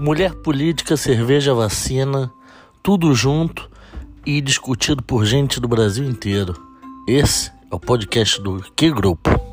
Mulher política, cerveja, vacina, tudo junto e discutido por gente do Brasil inteiro. Esse é o podcast do Que Grupo.